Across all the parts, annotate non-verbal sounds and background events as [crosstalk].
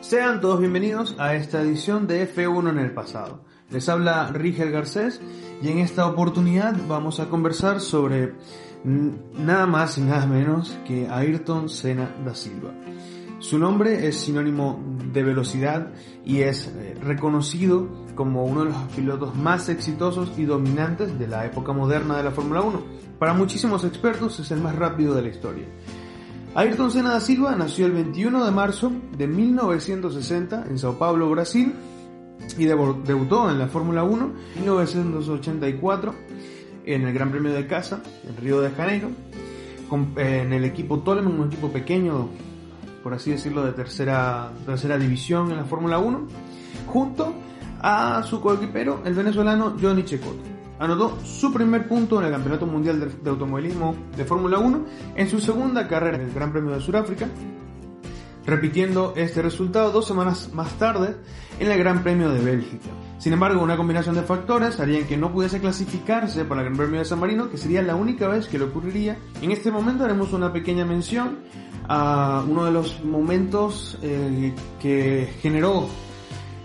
Sean todos bienvenidos a esta edición de F1 en el pasado. Les habla Rigel Garcés y en esta oportunidad vamos a conversar sobre nada más y nada menos que Ayrton Senna da Silva. Su nombre es sinónimo de velocidad y es eh, reconocido como uno de los pilotos más exitosos y dominantes de la época moderna de la Fórmula 1. Para muchísimos expertos es el más rápido de la historia. Ayrton Senna da Silva nació el 21 de marzo de 1960 en Sao Paulo, Brasil, y debutó en la Fórmula 1 en 1984 en el Gran Premio de Casa, en Río de Janeiro, en el equipo Toleman, un equipo pequeño, por así decirlo, de tercera, tercera división en la Fórmula 1, junto a su coequipero, el venezolano Johnny Checotto anotó su primer punto en el Campeonato Mundial de, Automovilismo de Fórmula 1 en su segunda carrera en el Gran Premio de Sudáfrica, repitiendo este resultado dos semanas más tarde en el Gran Premio de Bélgica. Sin embargo, una combinación de factores harían que no pudiese clasificarse para el Gran Premio de San Marino, que sería la única vez que le ocurriría. En este momento haremos una pequeña mención a uno de los momentos eh, que generó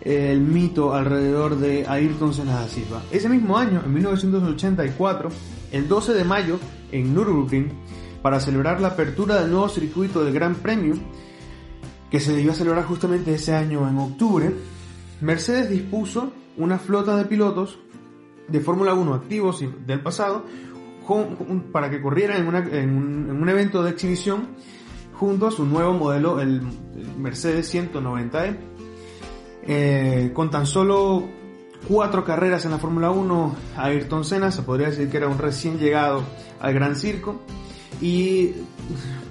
el mito alrededor de Ayrton Senna da Silva. Ese mismo año, en 1984, el 12 de mayo, en Nürburgring, para celebrar la apertura del nuevo circuito del Gran Premio, que se iba a celebrar justamente ese año en octubre, Mercedes dispuso una flota de pilotos de Fórmula 1 activos del pasado para que corrieran en, un, evento de exhibición junto a su nuevo modelo, el Mercedes 190E eh, con tan solo cuatro carreras en la Fórmula 1, Ayrton Senna se podría decir que era un recién llegado al Gran Circo y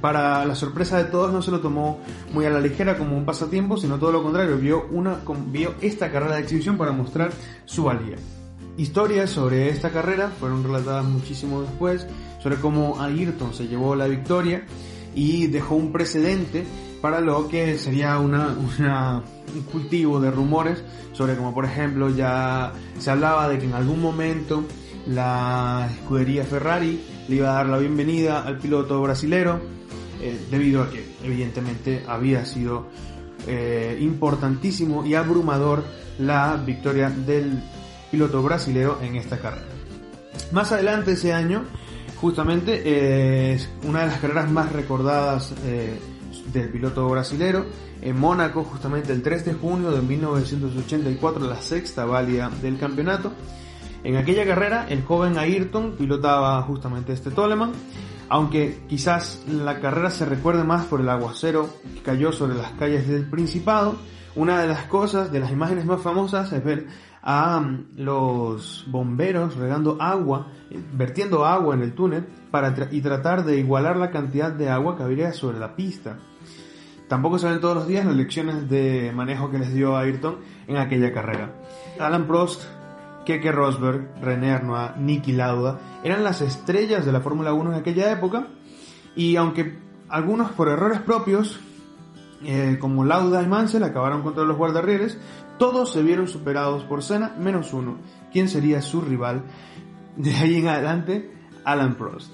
para la sorpresa de todos no se lo tomó muy a la ligera como un pasatiempo, sino todo lo contrario, vio, una, vio esta carrera de exhibición para mostrar su valía. Historias sobre esta carrera fueron relatadas muchísimo después, sobre cómo Ayrton se llevó la victoria y dejó un precedente para lo que sería un cultivo de rumores sobre como por ejemplo ya se hablaba de que en algún momento la escudería Ferrari le iba a dar la bienvenida al piloto brasilero eh, debido a que evidentemente había sido eh, importantísimo y abrumador la victoria del piloto brasilero en esta carrera. Más adelante ese año, justamente, eh, es una de las carreras más recordadas del piloto brasilero en Mónaco justamente el 3 de junio de 1984, la sexta válida del campeonato. En aquella carrera el joven Ayrton pilotaba justamente este Toleman, aunque quizás la carrera se recuerde más por el aguacero que cayó sobre las calles del Principado. Una de las cosas, de las imágenes más famosas es ver a mm, los bomberos regando agua, vertiendo agua en el túnel para y tratar de igualar la cantidad de agua que habría sobre la pista. Tampoco salen todos los días las lecciones de manejo que les dio Ayrton en aquella carrera. Alan Prost, Keke Rosberg, René Arnois, Niki Lauda eran las estrellas de la Fórmula 1 en aquella época y aunque algunos por errores propios, eh, como Lauda y Mansell acabaron contra los guardarrieles, todos se vieron superados por Senna menos uno, quien sería su rival de ahí en adelante, Alan Prost.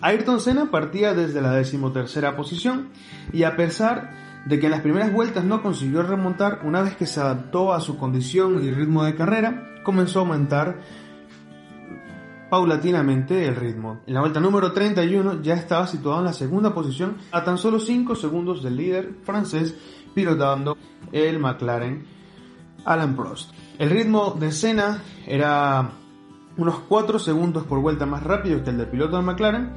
Ayrton Senna partía desde la decimotercera posición y a pesar de que en las primeras vueltas no consiguió remontar, una vez que se adaptó a su condición y ritmo de carrera, comenzó a aumentar paulatinamente el ritmo. En la vuelta número 31 ya estaba situado en la segunda posición a tan solo 5 segundos del líder francés pilotando el McLaren Alan Prost. El ritmo de Senna era unos 4 segundos por vuelta más rápido que el del piloto de McLaren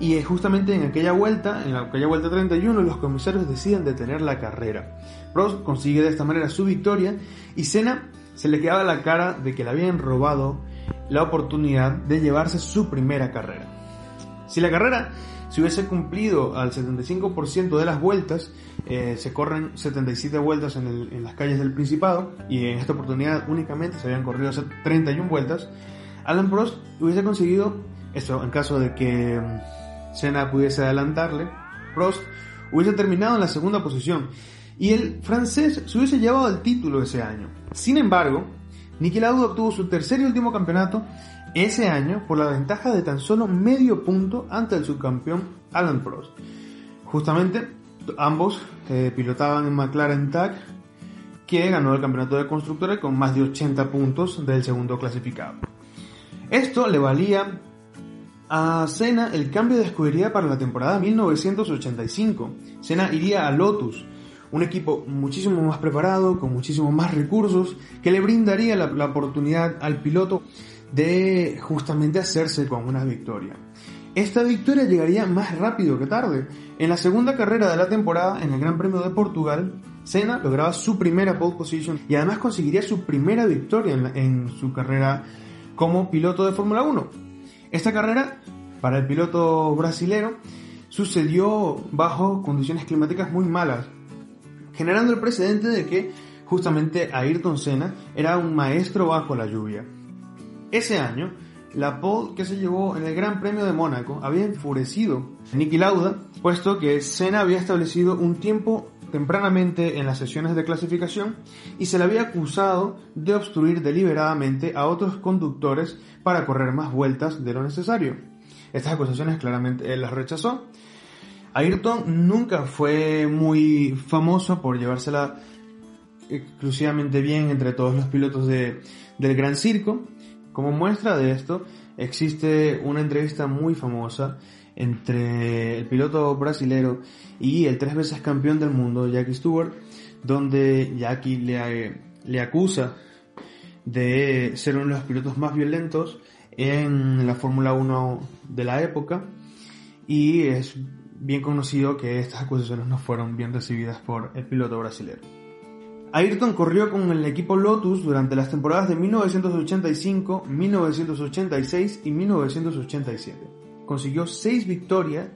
y justamente en aquella vuelta, en aquella vuelta 31, los comisarios deciden detener la carrera. Prost consigue de esta manera su victoria y Senna se le quedaba la cara de que le habían robado la oportunidad de llevarse su primera carrera. Si la carrera se hubiese cumplido al 75% de las vueltas, eh, se corren 77 vueltas en, en, las calles del Principado y en esta oportunidad únicamente se habían corrido 31 vueltas, Alan Prost hubiese conseguido, esto en caso de que mm, Senna pudiese adelantarle, Prost hubiese terminado en la segunda posición y el francés se hubiese llevado el título ese año. Sin embargo, Niki Lauda obtuvo su tercer y último campeonato ese año por la ventaja de tan solo medio punto ante el subcampeón Alan Prost. Justamente ambos eh, pilotaban en McLaren TAC que ganó el campeonato de constructores con más de 80 puntos del segundo clasificado. Esto le valía a Senna el cambio de escudería para la temporada 1985. Senna iría a Lotus, un equipo muchísimo más preparado, con muchísimos más recursos, que le brindaría la, la oportunidad al piloto de justamente hacerse con una victoria. Esta victoria llegaría más rápido que tarde. En la segunda carrera de la temporada, en el Gran Premio de Portugal, Senna lograba su primera pole position y además conseguiría su primera victoria en, su carrera como piloto de Fórmula 1. Esta carrera, para el piloto brasilero, sucedió bajo condiciones climáticas muy malas, generando el precedente de que justamente Ayrton Senna era un maestro bajo la lluvia. Ese año, la pole que se llevó en el Gran Premio de Mónaco había enfurecido a Niki Lauda, puesto que Senna había establecido un tiempo tempranamente en las sesiones de clasificación y se le había acusado de obstruir deliberadamente a otros conductores para correr más vueltas de lo necesario. Estas acusaciones claramente él las rechazó. Ayrton nunca fue muy famoso por llevársela exclusivamente bien entre todos los pilotos de, del Gran Circo, como muestra de esto, existe una entrevista muy famosa entre el piloto brasilero y el tres veces campeón del mundo, Jackie Stewart, donde Jackie le, acusa de ser uno de los pilotos más violentos en la Fórmula 1 de la época y es bien conocido que estas acusaciones no fueron bien recibidas por el piloto brasilero. Ayrton corrió con el equipo Lotus durante las temporadas de 1985, 1986 y 1987. Consiguió 6 victorias,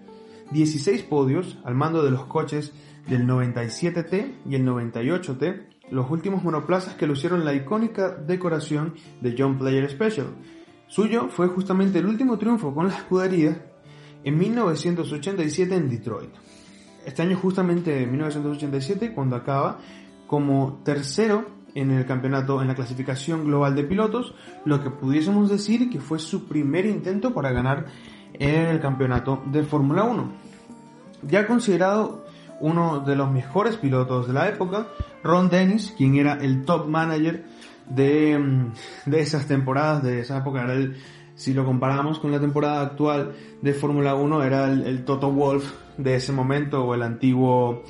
16 podios al mando de los coches del 97T y el 98T, los últimos monoplazas que lucieron la icónica decoración de John Player Special. Suyo fue justamente el último triunfo con la escudería en 1987 en Detroit. Este año justamente 1987 cuando acaba como tercero en el campeonato, en la clasificación global de pilotos, lo que pudiésemos decir que fue su primer intento para ganar en el campeonato de Fórmula 1. Ya considerado uno de los mejores pilotos de la época, Ron Dennis, quien era el top manager de, mm, de esas temporadas, de esa época, era el, si lo comparamos con la temporada actual de Fórmula 1, era el, el Toto Wolf de ese momento o el antiguo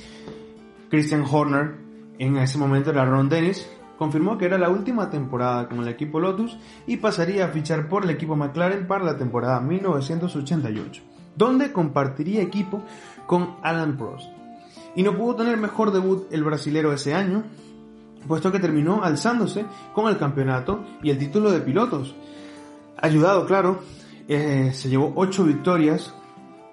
Christian Horner en ese momento era Ron Dennis, confirmó que era la última temporada con el equipo Lotus y pasaría a fichar por el equipo McLaren para la temporada 1988, donde compartiría equipo con Alan Prost. Y no pudo tener mejor debut el brasilero ese año, puesto que terminó alzándose con el campeonato y el título de pilotos. Ayudado, claro, eh, se llevó 8 victorias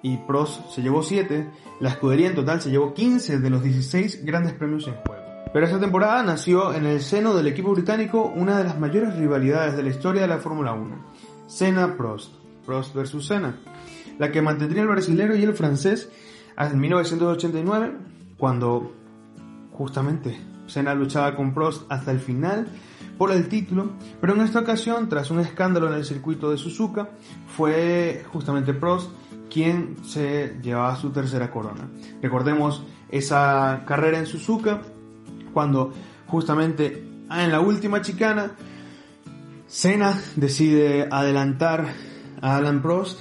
y Prost se llevó 7, la escudería en total se llevó 15 de los 16 grandes premios en juego. Pero esta temporada nació en el seno del equipo británico una de las mayores rivalidades de la historia de la Fórmula 1, Senna-Prost, Prost versus Senna, la que mantendría el brasilero y el francés hasta 1989, cuando justamente Senna luchaba con Prost hasta el final por el título, pero en esta ocasión, tras un escándalo en el circuito de Suzuka, fue justamente Prost quien se llevaba su tercera corona. Recordemos esa carrera en Suzuka cuando justamente en la última chicana Senna decide adelantar a Alan Prost,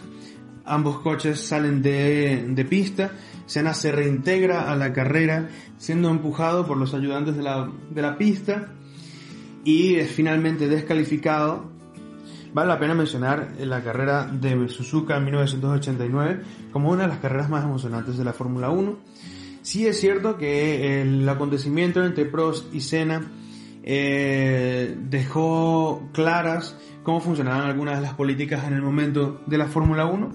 ambos coches salen de, pista, Senna se reintegra a la carrera siendo empujado por los ayudantes de la, de la pista y es finalmente descalificado. Vale la pena mencionar la carrera de Suzuka en 1989 como una de las carreras más emocionantes de la Fórmula 1 Sí es cierto que el acontecimiento entre Prost y Senna eh, dejó claras cómo funcionaban algunas de las políticas en el momento de la Fórmula 1.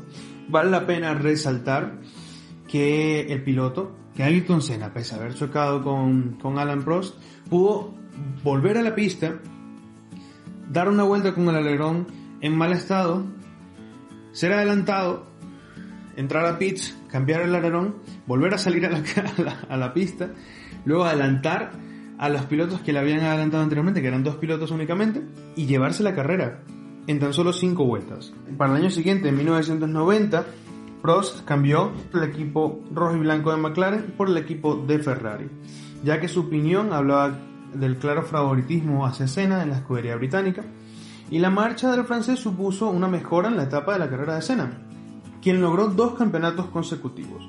Vale la pena resaltar que el piloto, que Ayrton Senna, pese a haber chocado con, con Alan Prost, pudo volver a la pista, dar una vuelta con el alerón en mal estado, ser adelantado entrar a pits, cambiar el alerón, volver a salir a la, pista, luego adelantar a los pilotos que le habían adelantado anteriormente, que eran dos pilotos únicamente, y llevarse la carrera en tan solo cinco vueltas. Para el año siguiente, en 1990, Prost cambió el equipo rojo y blanco de McLaren por el equipo de Ferrari, ya que su opinión hablaba del claro favoritismo hacia Senna en la escudería británica, y la marcha del francés supuso una mejora en la etapa de la carrera de Senna, quien logró dos campeonatos consecutivos.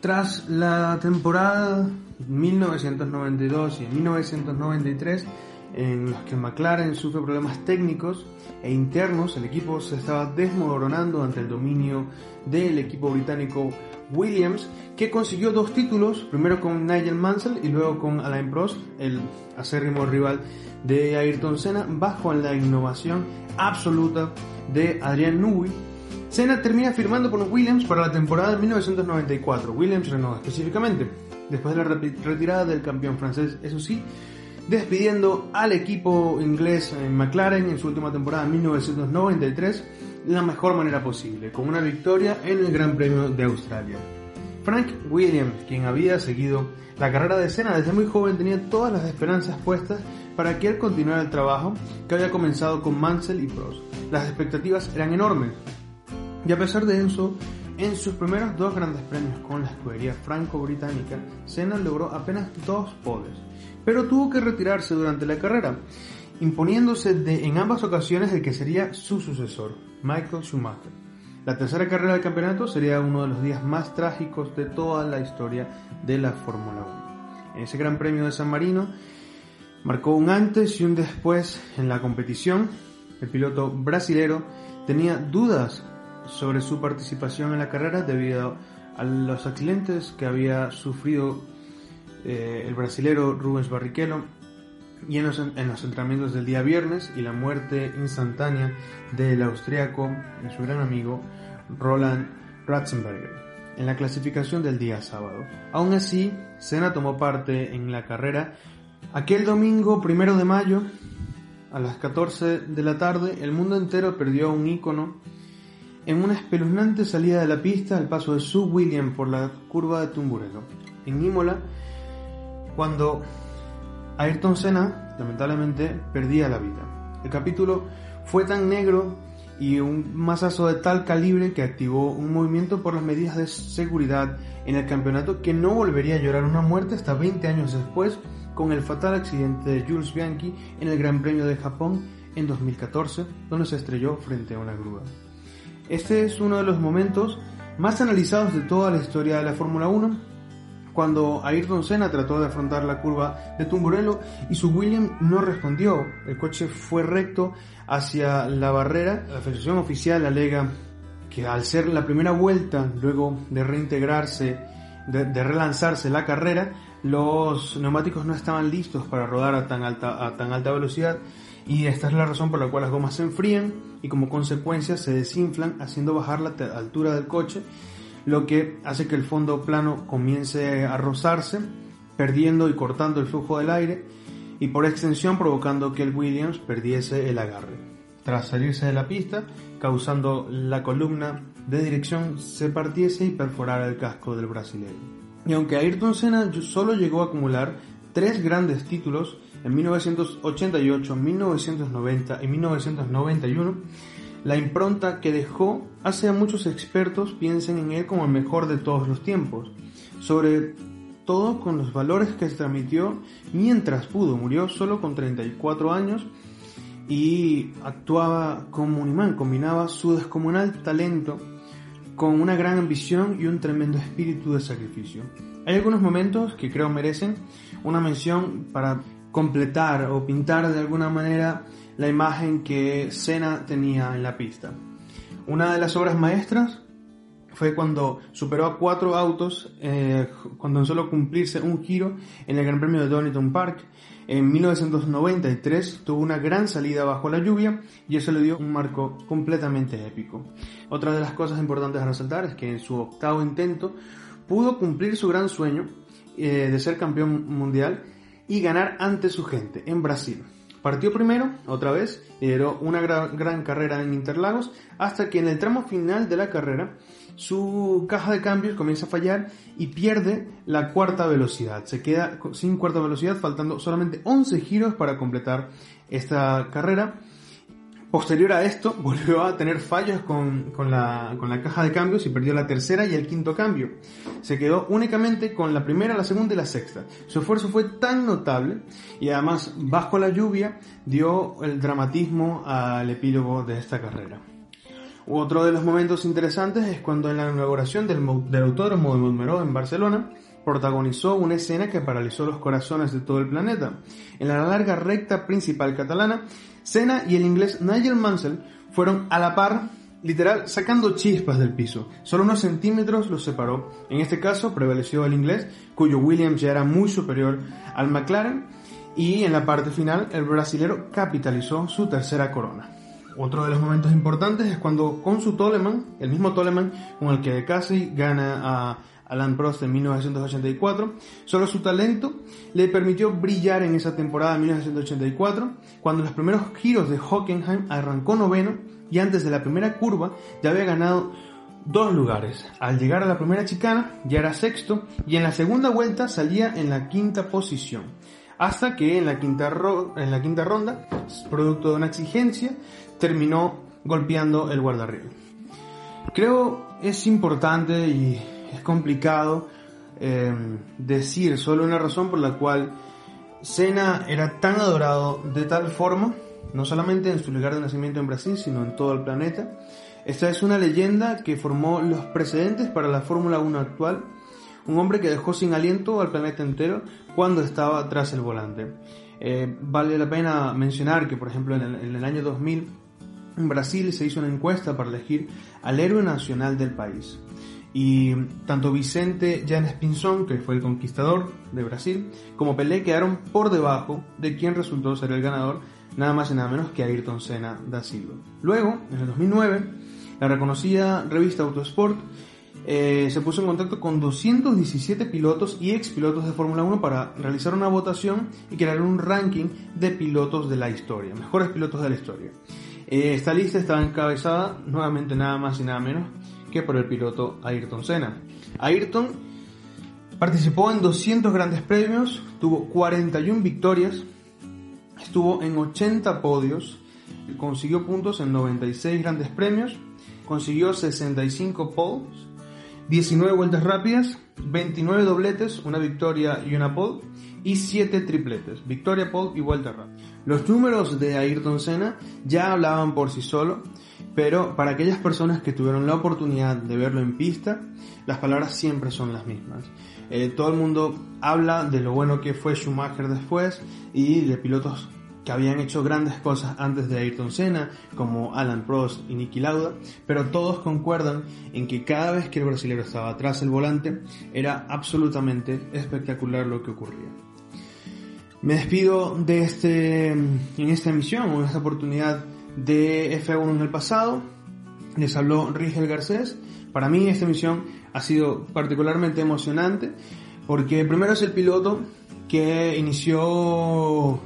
Tras la temporada 1992 y 1993, en los que McLaren sufre problemas técnicos e internos, el equipo se estaba desmoronando ante el dominio del equipo británico Williams, que consiguió dos títulos, primero con Nigel Mansell y luego con Alain Prost, el acérrimo rival de Ayrton Senna, bajo la innovación absoluta de Adrian Newey. Senna termina firmando con Williams para la temporada de 1994, Williams Renault específicamente, después de la retirada del campeón francés, eso sí, despidiendo al equipo inglés en McLaren en su última temporada en 1993 de la mejor manera posible, con una victoria en el Gran Premio de Australia. Frank Williams, quien había seguido la carrera de Senna desde muy joven, tenía todas las esperanzas puestas para que él continuara el trabajo que había comenzado con Mansell y Prost. Las expectativas eran enormes. Y a pesar de eso, en sus primeros dos grandes premios con la escudería franco-británica, Senna logró apenas dos podios, pero tuvo que retirarse durante la carrera, imponiéndose en ambas ocasiones el que sería su sucesor, Michael Schumacher. La tercera carrera del campeonato sería uno de los días más trágicos de toda la historia de la Fórmula 1. En ese Gran Premio de San Marino marcó un antes y un después en la competición. El piloto brasilero tenía dudas sobre su participación en la carrera debido a los accidentes que había sufrido eh, el brasilero Rubens Barrichello y en los, entrenamientos del día viernes y la muerte instantánea del austriaco y su gran amigo Roland Ratzenberger en la clasificación del día sábado. Aún así, Senna tomó parte en la carrera aquel domingo primero de mayo a las 14 de la tarde. El mundo entero perdió un ícono en una espeluznante salida de la pista al paso de Sue William por la curva de Tumburello, en Imola, cuando Ayrton Senna lamentablemente perdía la vida. El capítulo fue tan negro y un masazo de tal calibre que activó un movimiento por las medidas de seguridad en el campeonato que no volvería a llorar una muerte hasta 20 años después con el fatal accidente de Jules Bianchi en el Gran Premio de Japón en 2014, donde se estrelló frente a una grúa. Este es uno de los momentos más analizados de toda la historia de la Fórmula 1, cuando Ayrton Senna trató de afrontar la curva de Tumburello y su William no respondió. El coche fue recto hacia la barrera. La Federación Oficial alega que al ser la primera vuelta, luego de reintegrarse, de, relanzarse la carrera, los neumáticos no estaban listos para rodar a tan alta velocidad y esta es la razón por la cual las gomas se enfrían y como consecuencia se desinflan haciendo bajar la altura del coche, lo que hace que el fondo plano comience a rozarse, perdiendo y cortando el flujo del aire y por extensión provocando que el Williams perdiese el agarre. Tras salirse de la pista, causando la columna de dirección se partiese y perforara el casco del brasileño. Y aunque Ayrton Senna solo llegó a acumular tres grandes títulos, en 1988, 1990 y 1991, la impronta que dejó hace a muchos expertos piensen en él como el mejor de todos los tiempos, sobre todo con los valores que transmitió mientras pudo, murió solo con 34 años y actuaba como un imán, combinaba su descomunal talento con una gran ambición y un tremendo espíritu de sacrificio. Hay algunos momentos que creo merecen una mención para completar o pintar de alguna manera la imagen que Senna tenía en la pista. Una de las obras maestras fue cuando superó a cuatro autos eh, cuando solo cumplirse un giro en el Gran Premio de Donington Park. En 1993 tuvo una gran salida bajo la lluvia y eso le dio un marco completamente épico. Otra de las cosas importantes a resaltar es que en su octavo intento pudo cumplir su gran sueño eh, de ser campeón mundial y ganar ante su gente en Brasil. Partió primero, otra vez, lideró una gran, carrera en Interlagos, hasta que en el tramo final de la carrera su caja de cambios comienza a fallar y pierde la cuarta velocidad. Se queda sin cuarta velocidad, faltando solamente 11 giros para completar esta carrera. Posterior a esto, [laughs] volvió a tener fallos con, la, con, la, caja de cambios y perdió la tercera y el quinto cambio. Se quedó únicamente con la primera, la segunda y la sexta. Su esfuerzo fue tan notable y además, bajo la lluvia, dio el dramatismo al epílogo de esta carrera. Otro de los momentos interesantes es cuando en la inauguración del, del Autódromo de Montmeló en Barcelona, protagonizó una escena que paralizó los corazones de todo el planeta. En la larga recta principal catalana, Senna y el inglés Nigel Mansell fueron a la par, literal, sacando chispas del piso. Solo unos centímetros los separó. En este caso prevaleció el inglés, cuyo Williams ya era muy superior al McLaren, y en la parte final el brasilero capitalizó su tercera corona. Otro de los momentos importantes es cuando con su Toleman, el mismo Toleman con el que casi gana a Alan Prost en 1984, solo su talento le permitió brillar en esa temporada de 1984, cuando en los primeros giros de Hockenheim arrancó noveno y antes de la primera curva ya había ganado dos lugares. Al llegar a la primera chicana ya era sexto y en la segunda vuelta salía en la quinta posición. Hasta que en la quinta, ronda, producto de una exigencia, terminó golpeando el guardarriel. Creo es importante y es complicado eh, decir solo una razón por la cual Senna era tan adorado de tal forma, no solamente en su lugar de nacimiento en Brasil, sino en todo el planeta. Esta es una leyenda que formó los precedentes para la Fórmula 1 actual, un hombre que dejó sin aliento al planeta entero cuando estaba tras el volante. Eh, vale la pena mencionar que, por ejemplo, en el, en el año 2000, en Brasil se hizo una encuesta para elegir al héroe nacional del país. Y tanto Vicente Janes Pinzón, que fue el conquistador de Brasil, como Pelé quedaron por debajo de quien resultó ser el ganador, nada más y nada menos que Ayrton Senna da Silva. Luego, en el 2009, la reconocida revista Autosport eh, se puso en contacto con 217 pilotos y expilotos de Fórmula 1 para realizar una votación y crear un ranking de pilotos de la historia, mejores pilotos de la historia. Eh, esta lista estaba encabezada nuevamente nada más y nada menos que por el piloto Ayrton Senna. Ayrton participó en 200 grandes premios, tuvo 41 victorias, estuvo en 80 podios, consiguió puntos en 96 grandes premios, consiguió 65 poles, 19 vueltas rápidas, 29 dobletes, una victoria y una pole, y 7 tripletes, victoria, pole y vuelta rápida. Los números de Ayrton Senna ya hablaban por sí solo, pero para aquellas personas que tuvieron la oportunidad de verlo en pista, las palabras siempre son las mismas. Eh, todo el mundo habla de lo bueno que fue Schumacher después y de pilotos que habían hecho grandes cosas antes de Ayrton Senna, como Alan Prost y Niki Lauda, pero todos concuerdan en que cada vez que el brasileño estaba atrás del volante, era absolutamente espectacular lo que ocurría. Me despido de este, en esta emisión, en esta oportunidad de F1 en el pasado. Les habló Rigel Garcés. Para mí esta misión ha sido particularmente emocionante porque primero es el piloto que inició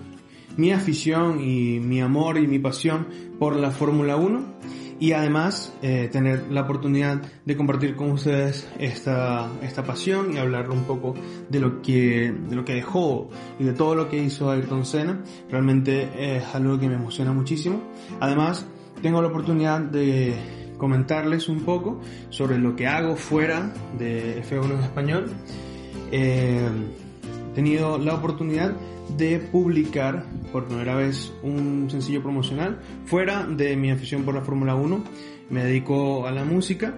mi afición y mi amor y mi pasión por la Fórmula 1 y además eh, tener la oportunidad de compartir con ustedes esta, esta pasión y hablar un poco de lo que de lo que dejó y de todo lo que hizo Ayrton Senna. Realmente es algo que me emociona muchísimo. Además tengo la oportunidad de comentarles un poco sobre lo que hago fuera de F1 en español. Eh, he tenido la oportunidad de publicar por primera vez un sencillo promocional fuera de mi afición por la Fórmula 1. Me dedico a la música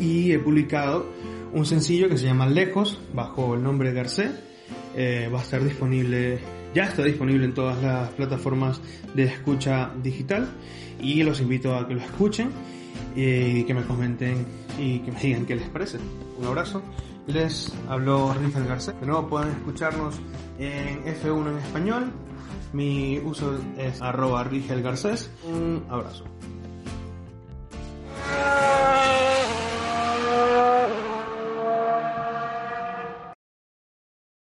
y he publicado un sencillo que se llama Lejos bajo el nombre de Garcés. Eh, va a estar disponible, ya está disponible en todas las plataformas de escucha digital y los invito a que lo escuchen y que me comenten y que me digan qué les parece. Un abrazo les habló Richard Garcés. De nuevo pueden escucharnos en F1 en español. Mi uso es arroba Rigel Garcés. Un abrazo.